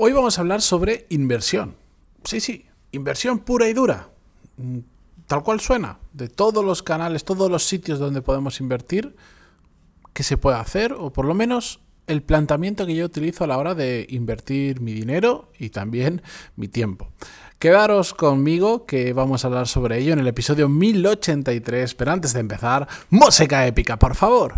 Hoy vamos a hablar sobre inversión. Sí, sí, inversión pura y dura. Mm, tal cual suena. De todos los canales, todos los sitios donde podemos invertir, qué se puede hacer, o por lo menos el planteamiento que yo utilizo a la hora de invertir mi dinero y también mi tiempo. Quedaros conmigo que vamos a hablar sobre ello en el episodio 1083, pero antes de empezar, música épica, por favor.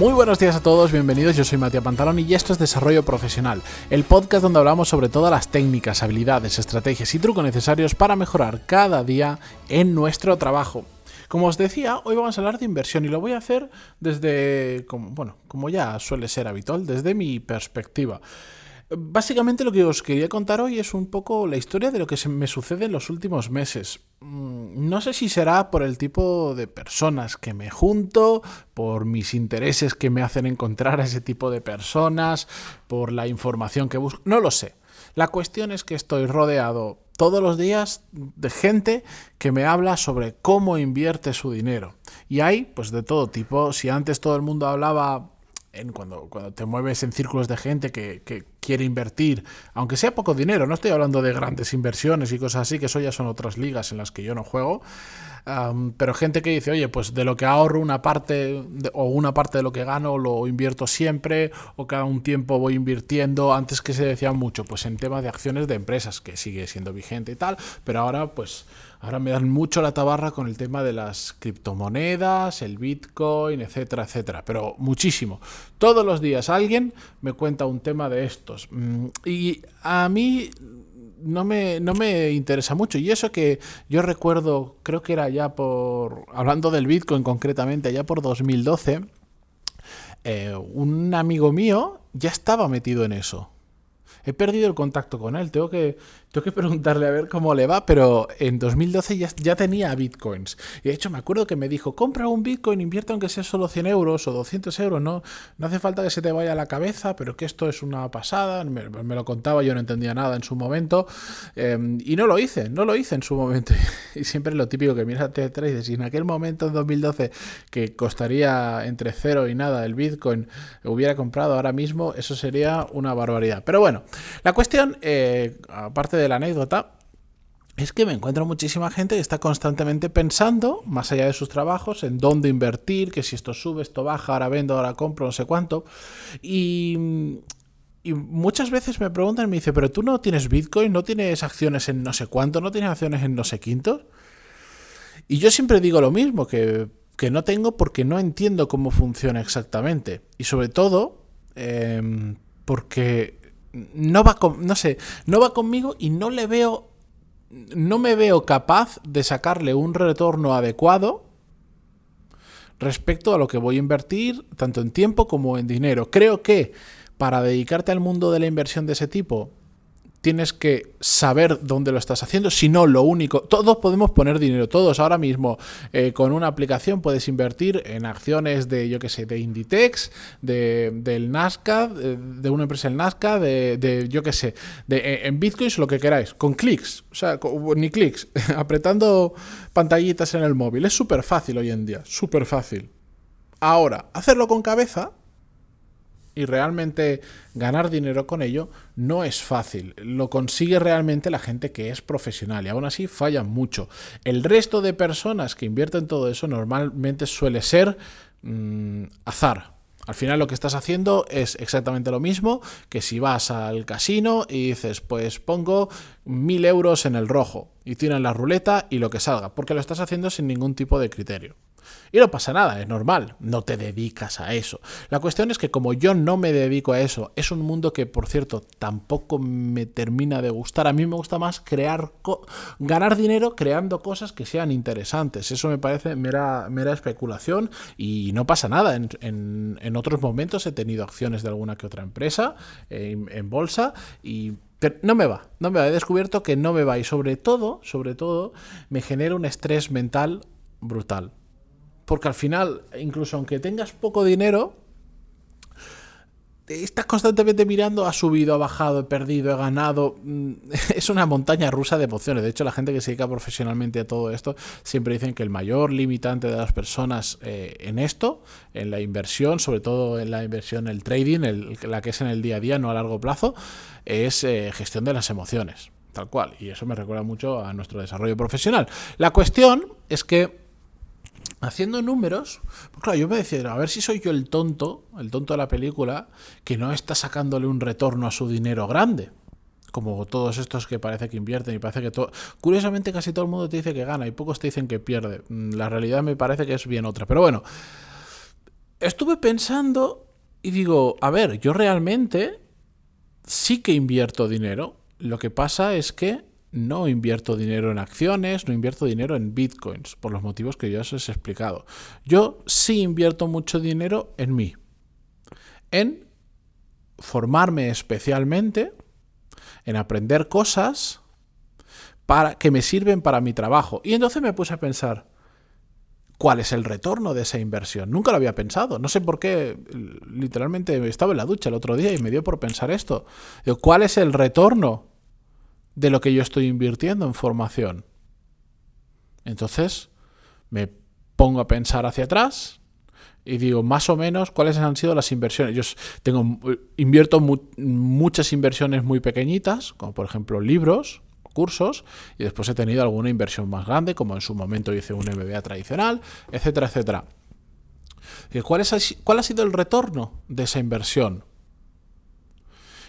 Muy buenos días a todos, bienvenidos. Yo soy Matías Pantalón y esto es Desarrollo Profesional, el podcast donde hablamos sobre todas las técnicas, habilidades, estrategias y trucos necesarios para mejorar cada día en nuestro trabajo. Como os decía, hoy vamos a hablar de inversión y lo voy a hacer desde, como, bueno, como ya suele ser habitual, desde mi perspectiva. Básicamente lo que os quería contar hoy es un poco la historia de lo que me sucede en los últimos meses. Mm, no sé si será por el tipo de personas que me junto, por mis intereses que me hacen encontrar a ese tipo de personas, por la información que busco, no lo sé. La cuestión es que estoy rodeado todos los días de gente que me habla sobre cómo invierte su dinero. Y hay, pues de todo tipo. Si antes todo el mundo hablaba en cuando, cuando te mueves en círculos de gente que, quiere invertir, aunque sea poco dinero, no estoy hablando de grandes inversiones y cosas así, que eso ya son otras ligas en las que yo no juego, pero gente que dice, oye, pues de lo que ahorro una parte o una parte de lo que gano lo invierto siempre o cada un tiempo voy invirtiendo, antes que se decía mucho, pues en temas de acciones de empresas, que sigue siendo vigente y tal, pero ahora pues Ahora me dan mucho la tabarra con el tema de las criptomonedas, el Bitcoin, etcétera, etcétera. Pero muchísimo. Todos los días alguien me cuenta un tema de estos. Mm, y a mí no me, no me interesa mucho. Y eso que yo recuerdo, creo que era ya por, hablando del Bitcoin concretamente, ya por 2012, eh, un amigo mío ya estaba metido en eso. He perdido el contacto con él, tengo que, tengo que preguntarle a ver cómo le va, pero en 2012 ya, ya tenía bitcoins. Y de hecho me acuerdo que me dijo, compra un bitcoin, invierte aunque sea solo 100 euros o 200 euros, no, no hace falta que se te vaya a la cabeza, pero que esto es una pasada, me, lo contaba, yo no entendía nada en su momento, em, y no lo hice, no lo hice en su momento. y siempre lo típico que miras hacia atrás y dices, si en aquel momento en 2012 que costaría entre cero y nada el bitcoin hubiera comprado ahora mismo, eso sería una barbaridad. Pero bueno, la cuestión, eh, aparte de la anécdota, es que me encuentro muchísima gente que está constantemente pensando, más allá de sus trabajos, en dónde invertir, que si esto sube, esto baja, ahora vendo, ahora compro, no sé cuánto. Y, y muchas veces me preguntan, me dice, pero tú no tienes Bitcoin, no tienes acciones en no sé cuánto, no tienes acciones en no sé quinto. Y yo siempre digo lo mismo, que, que no tengo porque no entiendo cómo funciona exactamente. Y sobre todo, eh, porque no va con, no sé, no va conmigo y no le veo, no me veo capaz de sacarle un retorno adecuado respecto a lo que voy a invertir, tanto en tiempo como en dinero. Creo que para dedicarte al mundo de la inversión de ese tipo, tienes que saber dónde lo estás haciendo, si no lo único, todos podemos poner dinero, todos ahora mismo eh, con una aplicación puedes invertir en acciones de, yo qué sé, de Inditex, de, del Nazca, de, una empresa del de, de yo qué sé, de, eh, en bitcoins, lo que queráis, con clics, o sea, ni clics, apretando pantallitas en el móvil, es súper fácil hoy en día, súper fácil. Ahora, hacerlo con cabeza y realmente ganar dinero con ello no es fácil. Lo consigue realmente la gente que es profesional y aún así fallan mucho. El resto de personas que invierten todo eso normalmente suele ser mm, azar. Al final lo que estás haciendo es exactamente lo mismo que si vas al casino y dices, pues pongo mil euros en el rojo y tienes la ruleta y lo que salga, porque lo estás haciendo sin ningún tipo de criterio. Y no pasa nada, es normal, no te dedicas a eso. La cuestión es que como yo no me dedico a eso, es un mundo que, por cierto, tampoco me termina de gustar. A mí me gusta más crear, ganar dinero creando cosas que sean interesantes. Eso me parece mera, especulación y no pasa nada. En, otros momentos he tenido acciones de alguna que otra empresa en, en bolsa y no me va, no me va. He descubierto que no me va y sobre todo, sobre todo, me genera un estrés mental brutal. Porque al final, incluso aunque tengas poco dinero, estás constantemente mirando, ha subido, ha bajado, he perdido, he ganado. Mm, es una montaña rusa de emociones. De hecho, la gente que se dedica profesionalmente a todo esto siempre dicen que el mayor limitante de las personas eh, en esto, en la inversión, sobre todo en la inversión, el trading, la que es en el día a día, no a largo plazo, es eh, gestión de las emociones. Tal cual. Y eso me recuerda mucho a nuestro desarrollo profesional. La cuestión es que haciendo números, pues claro, yo me decía, a ver si soy yo el tonto, el tonto de la película, que no está sacándole un retorno a su dinero grande. Como todos estos que parece que invierten y parece que todo... Curiosamente casi todo el mundo te dice que gana y pocos te dicen que pierde. Mm, la realidad me parece que es bien otra. Pero bueno, estuve pensando y digo, a ver, yo realmente sí que invierto dinero. Lo que pasa es que no invierto dinero en acciones, no invierto dinero en bitcoins, por los motivos que ya os he explicado. Yo sí invierto mucho dinero en mí, en formarme especialmente, en aprender cosas para, que me sirven para mi trabajo. Y entonces me puse a pensar, ¿cuál es el retorno de esa inversión? Nunca lo había pensado. No sé por qué, literalmente estaba en la ducha el otro día y me dio por pensar esto. ¿Cuál es el retorno de lo que yo estoy invirtiendo en formación. Entonces, me pongo a pensar hacia atrás y digo más o menos cuáles han sido las inversiones. Yo tengo invierto muchas inversiones muy pequeñitas, como por ejemplo libros, cursos, y después he tenido alguna inversión más grande, como en su momento hice un MBA tradicional, etcétera, etcétera. ¿Cuál, es, ¿Cuál ha sido el retorno de esa inversión?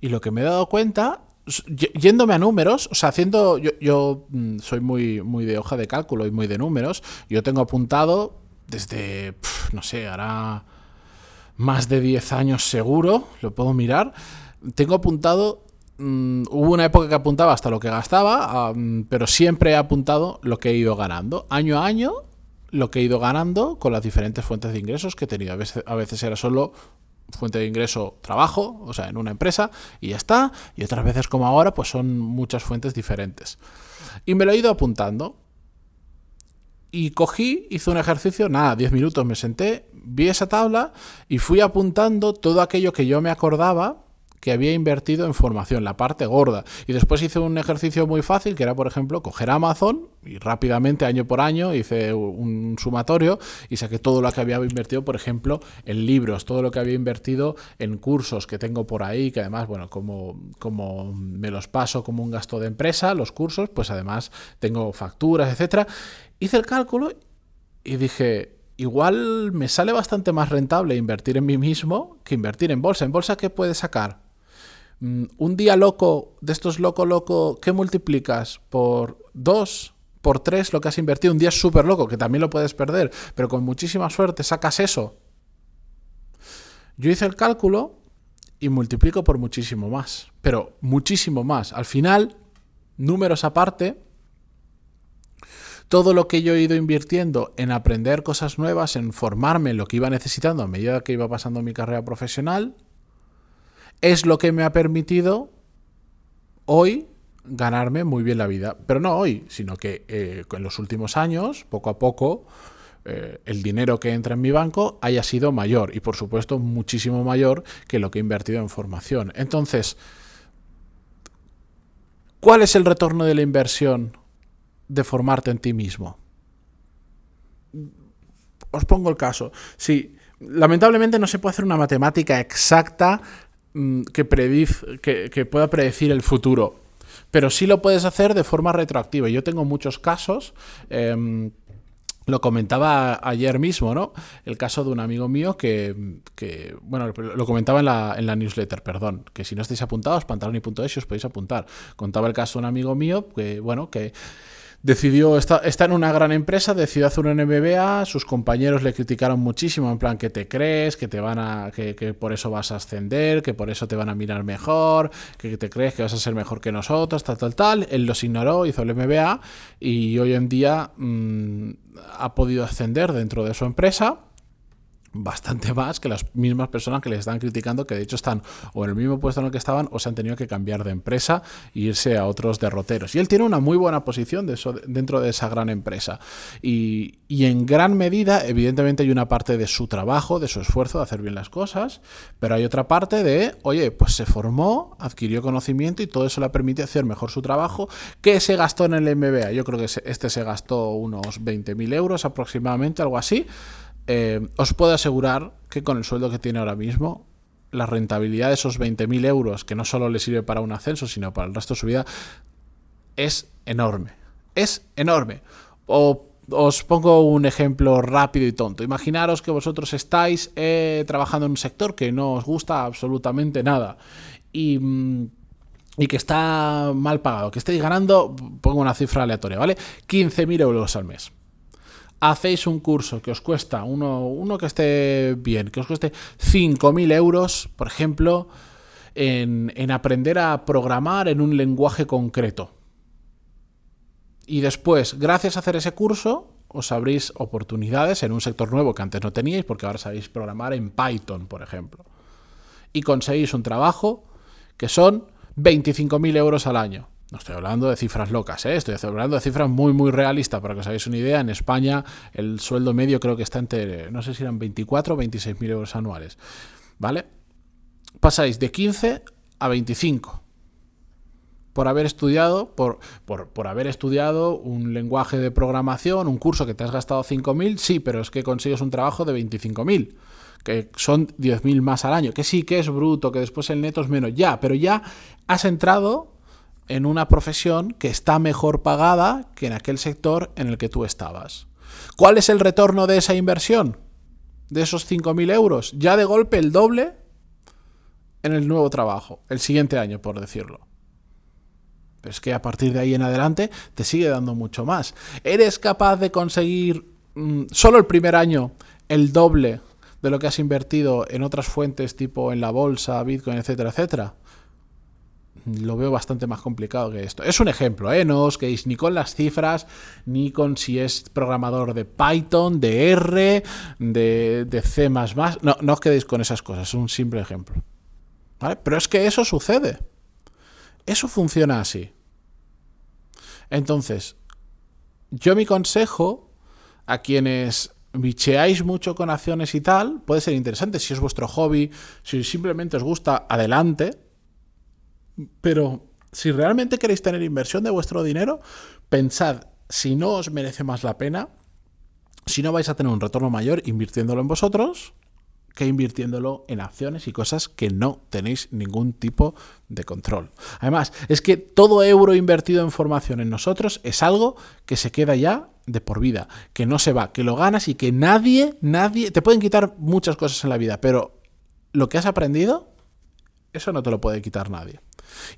Y lo que me he dado cuenta yéndome a números, o sea, haciendo, yo, mm, soy muy, muy de hoja de cálculo y muy de números, yo tengo apuntado desde, no sé, hará más de 10 años seguro, lo puedo mirar, tengo apuntado, mm, hubo una época que apuntaba hasta lo que gastaba, pero siempre he apuntado lo que he ido ganando, año a año, lo que he ido ganando con las diferentes fuentes de ingresos que he tenido. A veces era solo fuente de ingreso trabajo, o sea, en una empresa, y ya está. Y otras veces como ahora, pues son muchas fuentes diferentes. Y me lo he ido apuntando. Y cogí, hice un ejercicio, nada, 10 minutos me senté, vi esa tabla y fui apuntando todo aquello que yo me acordaba que había invertido en formación, la parte gorda. Y después hice un ejercicio muy fácil, que era, por ejemplo, coger Amazon y rápidamente, año por año, hice un sumatorio y saqué todo lo que había invertido, por ejemplo, en libros, todo lo que había invertido en cursos que tengo por ahí, que además, bueno, como, como me los paso como un gasto de empresa, los cursos, pues además tengo facturas, etcétera. Hice el cálculo y dije, igual me sale bastante más rentable invertir en mí mismo que invertir en bolsa. ¿En bolsa qué puedes sacar? Mm, un día loco, de estos loco, loco, ¿qué multiplicas? Por dos, por tres lo que has invertido. Un día súper loco, que también lo puedes perder, pero con muchísima suerte sacas eso. Yo hice el cálculo y multiplico por muchísimo más, pero muchísimo más. Al final, números aparte, todo lo que yo he ido invirtiendo en aprender cosas nuevas, en formarme en lo que iba necesitando a medida que iba pasando mi carrera profesional, es lo que me ha permitido hoy ganarme muy bien la vida. Pero no hoy, sino que eh, en los últimos años, poco a poco, eh, el dinero que entra en mi banco haya sido mayor y por supuesto muchísimo mayor que lo que he invertido en formación. Entonces, ¿cuál es el retorno de la inversión de formarte en ti mismo? Os pongo el caso. Sí, lamentablemente no se puede hacer una matemática exacta Mm, que, que, pueda predecir el futuro. Pero sí lo puedes hacer de forma retroactiva. Yo tengo muchos casos. Em, lo comentaba ayer mismo, ¿no? El caso de un amigo mío que, bueno, lo comentaba en la, en la, newsletter, perdón, que si no estáis apuntados, pantaloni.es os podéis apuntar. Contaba el caso de un amigo mío que, bueno, que decidió, está, está, en una gran empresa, decidió hacer un MBA, sus compañeros le criticaron muchísimo, en plan que te crees, que te van a, que, por eso vas a ascender, que por eso te van a mirar mejor, que te crees que vas a ser mejor que nosotros, tal, tal, tal. Él los ignoró, hizo el MBA y hoy en día mm, ha podido ascender dentro de su empresa bastante más que las mismas personas que les están criticando, que de hecho están o en el mismo puesto en el que estaban o se han tenido que cambiar de empresa e irse a otros derroteros. Y él tiene una muy buena posición de eso, dentro de esa gran empresa. Y, y, en gran medida, evidentemente, hay una parte de su trabajo, de su esfuerzo de hacer bien las cosas, pero hay otra parte de, oye, pues se formó, adquirió conocimiento y todo eso le permite hacer mejor su trabajo. ¿Qué se gastó en el MBA? Yo creo que este se gastó unos 20.000 euros aproximadamente, algo así. Eh, os puedo asegurar que con el sueldo que tiene ahora mismo, la rentabilidad de esos 20.000 euros, que no solo le sirve para un ascenso, sino para el resto de su vida, es enorme. Es enorme. Os pongo un ejemplo rápido y tonto. Imaginaros que vosotros estáis eh, trabajando en un sector que no os gusta absolutamente nada y, mm, y, que está mal pagado, que estéis ganando, pongo una cifra aleatoria, ¿vale? 15.000 euros al mes hacéis un curso que os cuesta, uno, uno que esté bien, que os cueste 5.000 euros, por ejemplo, en, en aprender a programar en un lenguaje concreto. Y después, gracias a hacer ese curso, os abrís oportunidades en un sector nuevo que antes no teníais, porque ahora sabéis programar en Python, por ejemplo. Y conseguís un trabajo que son 25.000 euros al año. No estoy hablando de cifras locas, ¿eh? estoy hablando de cifras muy, muy realistas. Para que os hagáis una idea, en España el sueldo medio creo que está entre, no sé si eran 24 o 26 mil euros anuales. ¿Vale? Pasáis de 15 a 25 por haber estudiado, por, por, por, haber estudiado un lenguaje de programación, un curso que te has gastado 5.000, sí, pero es que consigues un trabajo de 25.000, que son 10.000 más al año, que sí que es bruto, que después el neto es menos, ya, pero ya has entrado en una profesión que está mejor pagada que en aquel sector en el que tú estabas. ¿Cuál es el retorno de esa inversión? De esos 5.000 euros. Ya de golpe el doble en el nuevo trabajo, el siguiente año, por decirlo. Es que a partir de ahí en adelante te sigue dando mucho más. ¿Eres capaz de conseguir mm, solo el primer año el doble de lo que has invertido en otras fuentes tipo en la bolsa, Bitcoin, etcétera, etcétera? Lo veo bastante más complicado que esto. Es un ejemplo, ¿eh? No os quedéis ni con las cifras, ni con si es programador de Python, de R, de, de C. No, no os quedéis con esas cosas, es un simple ejemplo. Pero es que eso sucede. Eso funciona así. Entonces, yo mi consejo a quienes bicheáis mucho con acciones y tal, puede ser interesante. Si es vuestro hobby, si simplemente os gusta, adelante. Pero si realmente queréis tener inversión de vuestro dinero, pensad si no os merece más la pena, si no vais a tener un retorno mayor invirtiéndolo en vosotros que invirtiéndolo en acciones y cosas que no tenéis ningún tipo de control. Además, es que todo euro invertido en formación en nosotros es algo que se queda ya de por vida, que no se va, que lo ganas y que nadie, nadie, te pueden quitar muchas cosas en la vida, pero lo que has aprendido, eso no te lo puede quitar nadie.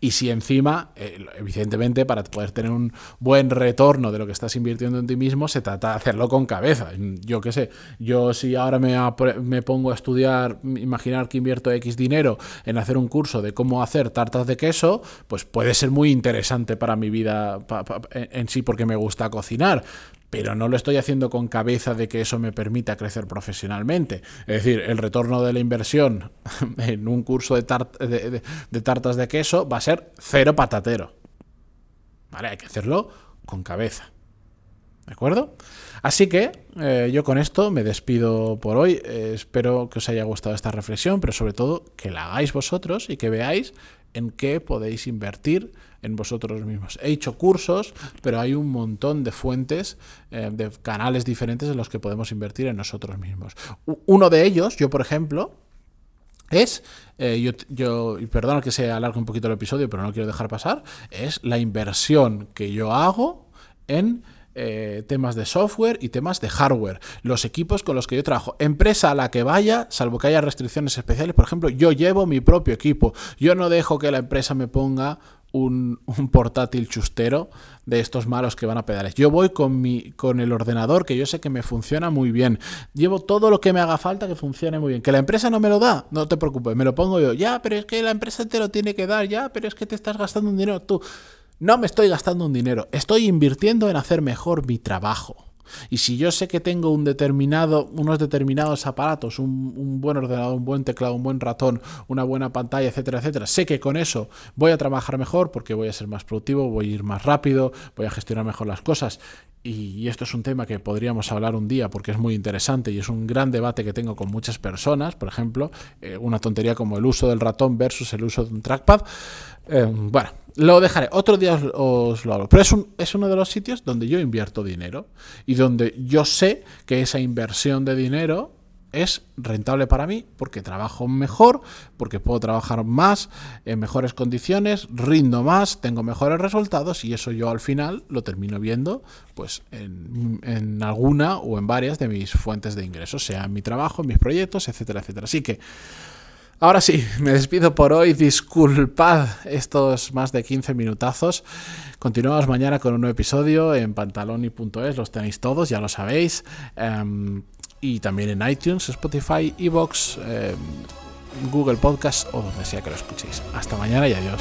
Y si encima, eh, evidentemente, para poder tener un buen retorno de lo que estás invirtiendo en ti mismo, se trata de hacerlo con cabeza. Yo qué sé, yo si ahora me, me pongo a estudiar, imaginar que invierto X dinero en hacer un curso de cómo hacer tartas de queso, pues puede ser muy interesante para mi vida en sí porque me gusta cocinar pero no lo estoy haciendo con cabeza de que eso me permita crecer profesionalmente. Es decir, el retorno de la inversión en un curso de, tartas de queso va a ser cero patatero. ¿Vale? Hay que hacerlo con cabeza. ¿De acuerdo? Así que eh, yo con esto me despido por hoy. Eh, espero que os haya gustado esta reflexión, pero sobre todo que la hagáis vosotros y que veáis en qué podéis invertir en vosotros mismos. He hecho cursos, pero hay un montón de fuentes, eh, de canales diferentes en los que podemos invertir en nosotros mismos. Uno de ellos, yo por ejemplo, es, eh, yo, yo, y perdona que se alargue un poquito el episodio, pero no quiero dejar pasar, es la inversión que yo hago en eh, temas de software y temas de hardware. Los equipos con los que yo trabajo. Empresa a la que vaya, salvo que haya restricciones especiales, por ejemplo, yo llevo mi propio equipo. Yo no dejo que la empresa me ponga un, portátil chustero de estos malos que van a pedales. Yo voy con, mi, con el ordenador que yo sé que me funciona muy bien. Llevo todo lo que me haga falta que funcione muy bien. Que la empresa no me lo da, no te preocupes, me lo pongo yo. Ya, pero es que la empresa te lo tiene que dar, ya, pero es que te estás gastando un dinero tú. No me estoy gastando un dinero, estoy invirtiendo en hacer mejor mi trabajo. Y si yo sé que tengo un unos determinados aparatos, un, buen ordenador, un buen teclado, un buen ratón, una buena pantalla, etcétera, etcétera, sé que con eso voy a trabajar mejor porque voy a ser más productivo, voy a ir más rápido, voy a gestionar mejor las cosas. Y, esto es un tema que podríamos hablar un día porque es muy interesante y es un gran debate que tengo con muchas personas. Por ejemplo, eh, una tontería como el uso del ratón versus el uso de un trackpad. Eh, bueno, lo dejaré, otro día os, lo hablo. Pero es, es uno de los sitios donde yo invierto dinero y donde yo sé que esa inversión de dinero es rentable para mí porque trabajo mejor, porque puedo trabajar más, en mejores condiciones, rindo más, tengo mejores resultados y eso yo al final lo termino viendo pues en, en alguna o en varias de mis fuentes de ingresos, sea en mi trabajo, en mis proyectos, etcétera, etcétera. Así que Ahora sí, me despido por hoy. Disculpad estos más de 15 minutazos. Continuamos mañana con un nuevo episodio en pantaloni.es. Los tenéis todos, ya lo sabéis. Em, y también en iTunes, Spotify, Evox, em, Google Podcast o donde sea que lo escuchéis. Hasta mañana y adiós.